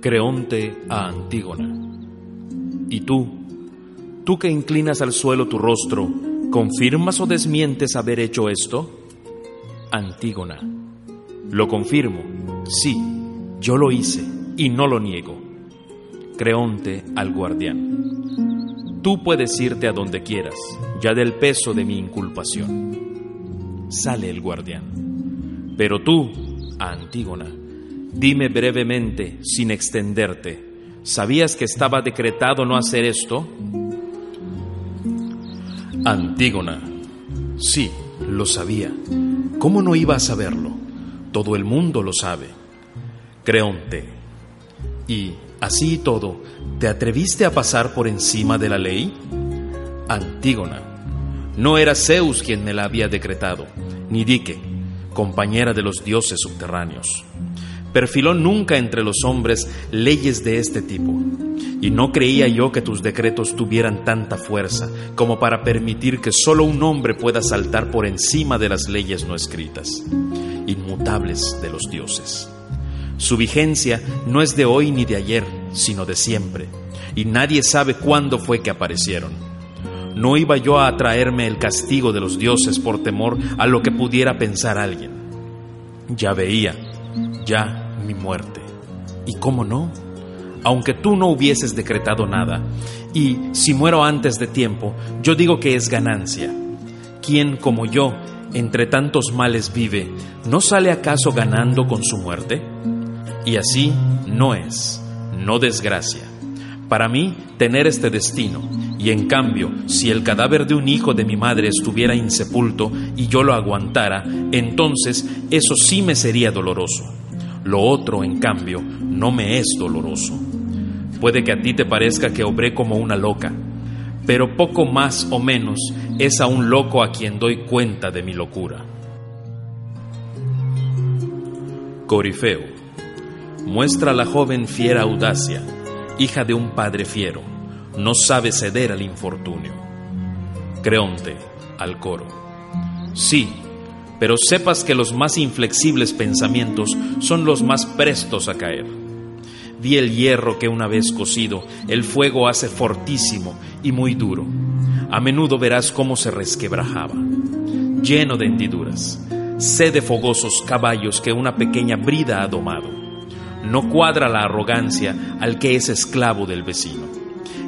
Creonte a Antígona. Y tú, tú que inclinas al suelo tu rostro, ¿confirmas o desmientes haber hecho esto? Antígona. Lo confirmo. Sí, yo lo hice y no lo niego. Creonte al guardián. Tú puedes irte a donde quieras, ya del peso de mi inculpación. Sale el guardián. Pero tú, Antígona, Dime brevemente, sin extenderte, ¿sabías que estaba decretado no hacer esto? Antígona. Sí, lo sabía. ¿Cómo no iba a saberlo? Todo el mundo lo sabe. Creonte. Y, así y todo, ¿te atreviste a pasar por encima de la ley? Antígona. No era Zeus quien me la había decretado, ni Dike, compañera de los dioses subterráneos perfiló nunca entre los hombres leyes de este tipo, y no creía yo que tus decretos tuvieran tanta fuerza como para permitir que solo un hombre pueda saltar por encima de las leyes no escritas, inmutables de los dioses. Su vigencia no es de hoy ni de ayer, sino de siempre, y nadie sabe cuándo fue que aparecieron. No iba yo a atraerme el castigo de los dioses por temor a lo que pudiera pensar alguien. Ya veía ya mi muerte. ¿Y cómo no? Aunque tú no hubieses decretado nada, y si muero antes de tiempo, yo digo que es ganancia. ¿Quién como yo, entre tantos males vive, no sale acaso ganando con su muerte? Y así no es, no desgracia. Para mí, tener este destino, y en cambio, si el cadáver de un hijo de mi madre estuviera insepulto y yo lo aguantara, entonces eso sí me sería doloroso lo otro, en cambio, no me es doloroso. Puede que a ti te parezca que obré como una loca, pero poco más o menos es a un loco a quien doy cuenta de mi locura. Corifeo. Muestra a la joven fiera audacia, hija de un padre fiero, no sabe ceder al infortunio. Creonte, al coro. Sí, pero sepas que los más inflexibles pensamientos son los más prestos a caer. Vi el hierro que una vez cocido, el fuego hace fortísimo y muy duro. A menudo verás cómo se resquebrajaba, lleno de hendiduras. Sé de fogosos caballos que una pequeña brida ha domado. No cuadra la arrogancia al que es esclavo del vecino.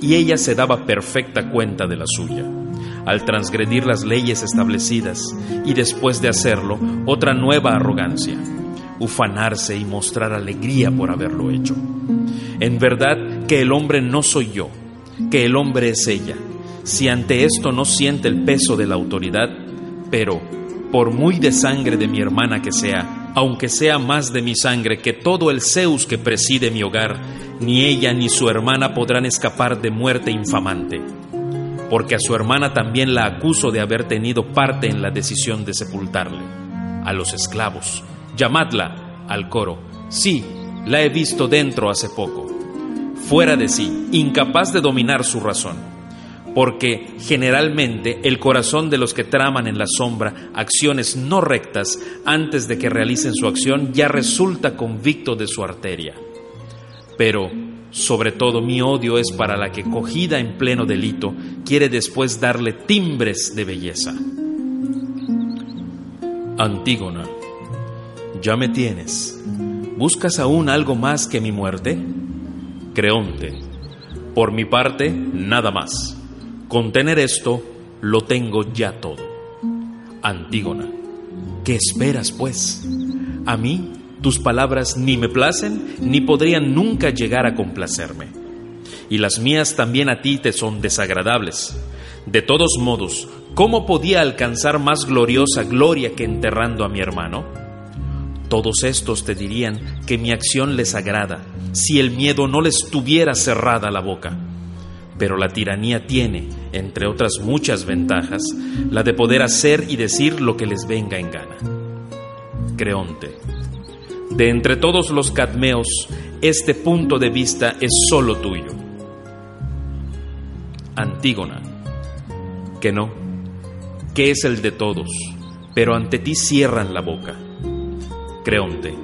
Y ella se daba perfecta cuenta de la suya al transgredir las leyes establecidas y después de hacerlo otra nueva arrogancia, ufanarse y mostrar alegría por haberlo hecho. En verdad que el hombre no soy yo, que el hombre es ella, si ante esto no siente el peso de la autoridad, pero, por muy de sangre de mi hermana que sea, aunque sea más de mi sangre que todo el Zeus que preside mi hogar, ni ella ni su hermana podrán escapar de muerte infamante porque a su hermana también la acuso de haber tenido parte en la decisión de sepultarle. A los esclavos, llamadla al coro. Sí, la he visto dentro hace poco. Fuera de sí, incapaz de dominar su razón. Porque generalmente el corazón de los que traman en la sombra acciones no rectas antes de que realicen su acción ya resulta convicto de su arteria. Pero sobre todo mi odio es para la que, cogida en pleno delito, quiere después darle timbres de belleza. Antígona, ya me tienes. ¿Buscas aún algo más que mi muerte? Creonte, por mi parte, nada más. Con tener esto, lo tengo ya todo. Antígona, ¿qué esperas, pues? A mí tus palabras ni me placen ni podrían nunca llegar a complacerme. Y las mías también a ti te son desagradables. De todos modos, ¿cómo podía alcanzar más gloriosa gloria que enterrando a mi hermano? Todos estos te dirían que mi acción les agrada, si el miedo no les tuviera cerrada la boca. Pero la tiranía tiene, entre otras muchas ventajas, la de poder hacer y decir lo que les venga en gana. Creonte. De entre todos los cadmeos, este punto de vista es solo tuyo. Antígona. Que no, que es el de todos, pero ante ti cierran la boca. Creonte.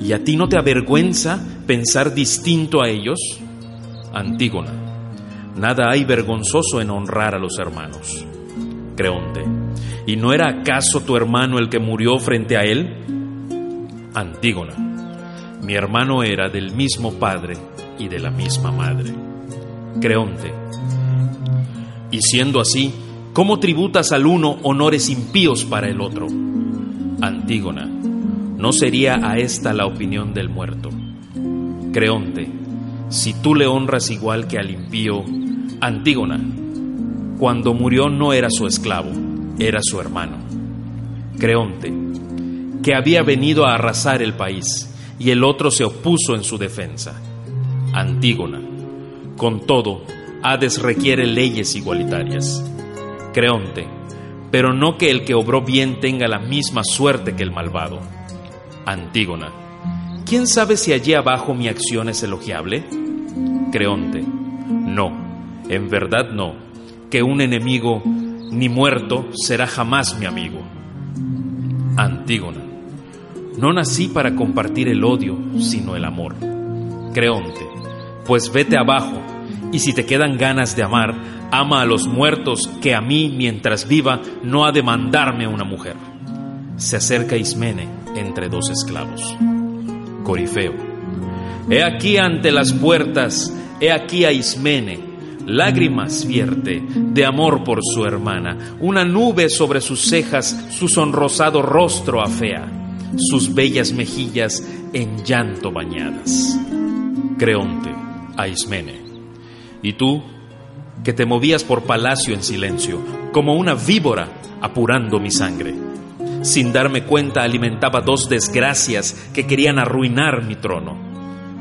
¿Y a ti no te avergüenza pensar distinto a ellos? Antígona. Nada hay vergonzoso en honrar a los hermanos. Creonte. ¿Y no era acaso tu hermano el que murió frente a él? Antígona. Mi hermano era del mismo padre y de la misma madre. Creonte. Y siendo así, ¿cómo tributas al uno honores impíos para el otro? Antígona. ¿No sería a esta la opinión del muerto? Creonte. Si tú le honras igual que al impío, Antígona, cuando murió no era su esclavo, era su hermano. Creonte, que había venido a arrasar el país, y el otro se opuso en su defensa. Antígona, con todo, Hades requiere leyes igualitarias. Creonte, pero no que el que obró bien tenga la misma suerte que el malvado. Antígona, ¿quién sabe si allí abajo mi acción es elogiable? Creonte, no en verdad no, que un enemigo ni muerto será jamás mi amigo. Antígona, no nací para compartir el odio, sino el amor. Creonte, pues vete abajo, y si te quedan ganas de amar, ama a los muertos, que a mí, mientras viva, no ha de mandarme una mujer. Se acerca Ismene entre dos esclavos. Corifeo, he aquí ante las puertas, he aquí a Ismene, Lágrimas vierte de amor por su hermana, una nube sobre sus cejas, su sonrosado rostro afea, sus bellas mejillas en llanto bañadas. Creonte, a Ismene. Y tú, que te movías por palacio en silencio, como una víbora apurando mi sangre. Sin darme cuenta alimentaba dos desgracias que querían arruinar mi trono.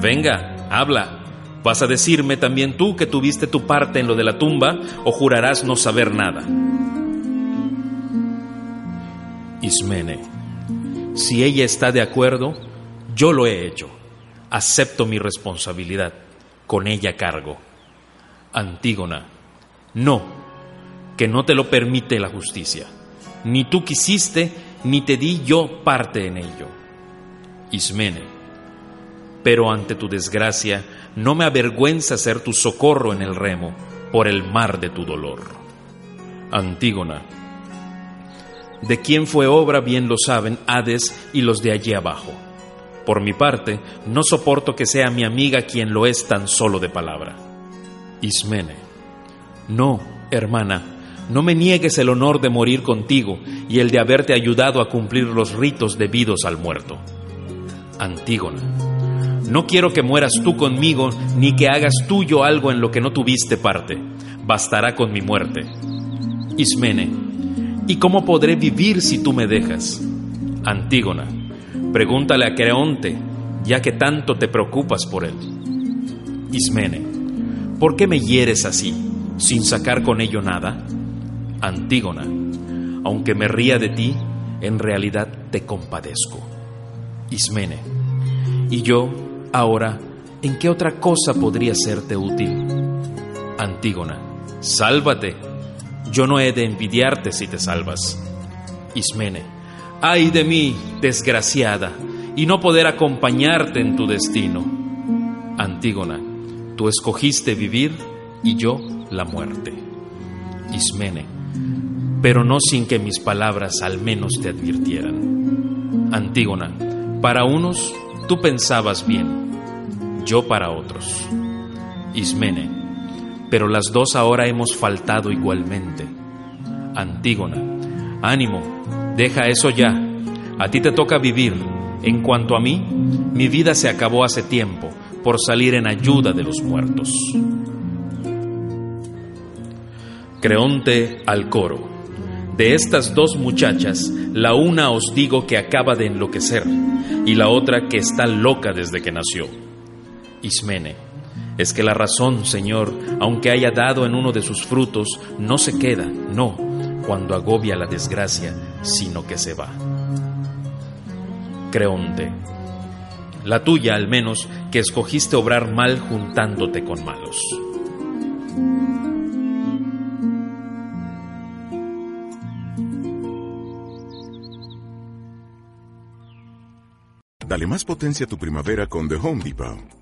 Venga, habla, ¿Vas a decirme también tú que tuviste tu parte en lo de la tumba o jurarás no saber nada? Ismene, si ella está de acuerdo, yo lo he hecho. Acepto mi responsabilidad. Con ella cargo. Antígona, no, que no te lo permite la justicia. Ni tú quisiste, ni te di yo parte en ello. Ismene, pero ante tu desgracia, no me avergüenza ser tu socorro en el remo por el mar de tu dolor. Antígona. De quién fue obra bien lo saben Hades y los de allí abajo. Por mi parte, no soporto que sea mi amiga quien lo es tan solo de palabra. Ismene. No, hermana, no me niegues el honor de morir contigo y el de haberte ayudado a cumplir los ritos debidos al muerto. Antígona. No quiero que mueras tú conmigo, ni que hagas tuyo algo en lo que no tuviste parte. Bastará con mi muerte. Ismene, ¿y cómo podré vivir si tú me dejas? Antígona, pregúntale a Creonte, ya que tanto te preocupas por él. Ismene, ¿por qué me hieres así, sin sacar con ello nada? Antígona, aunque me ría de ti, en realidad te compadezco. Ismene, y yo Ahora, ¿en qué otra cosa podría serte útil? Antígona, sálvate. Yo no he de envidiarte si te salvas. Ismene, ay de mí, desgraciada, y no poder acompañarte en tu destino. Antígona, tú escogiste vivir y yo la muerte. Ismene, pero no sin que mis palabras al menos te advirtieran. Antígona, para unos tú pensabas bien, yo para otros. Ismene, pero las dos ahora hemos faltado igualmente. Antígona, ánimo, deja eso ya. A ti te toca vivir. En cuanto a mí, mi vida se acabó hace tiempo por salir en ayuda de los muertos. Creonte al coro. De estas dos muchachas, la una os digo que acaba de enloquecer y la otra que está loca desde que nació. Ismene, es que la razón, Señor, aunque haya dado en uno de sus frutos, no se queda, no, cuando agobia la desgracia, sino que se va. Creonte, la tuya al menos, que escogiste obrar mal juntándote con malos. Dale más potencia a tu primavera con The Home Depot.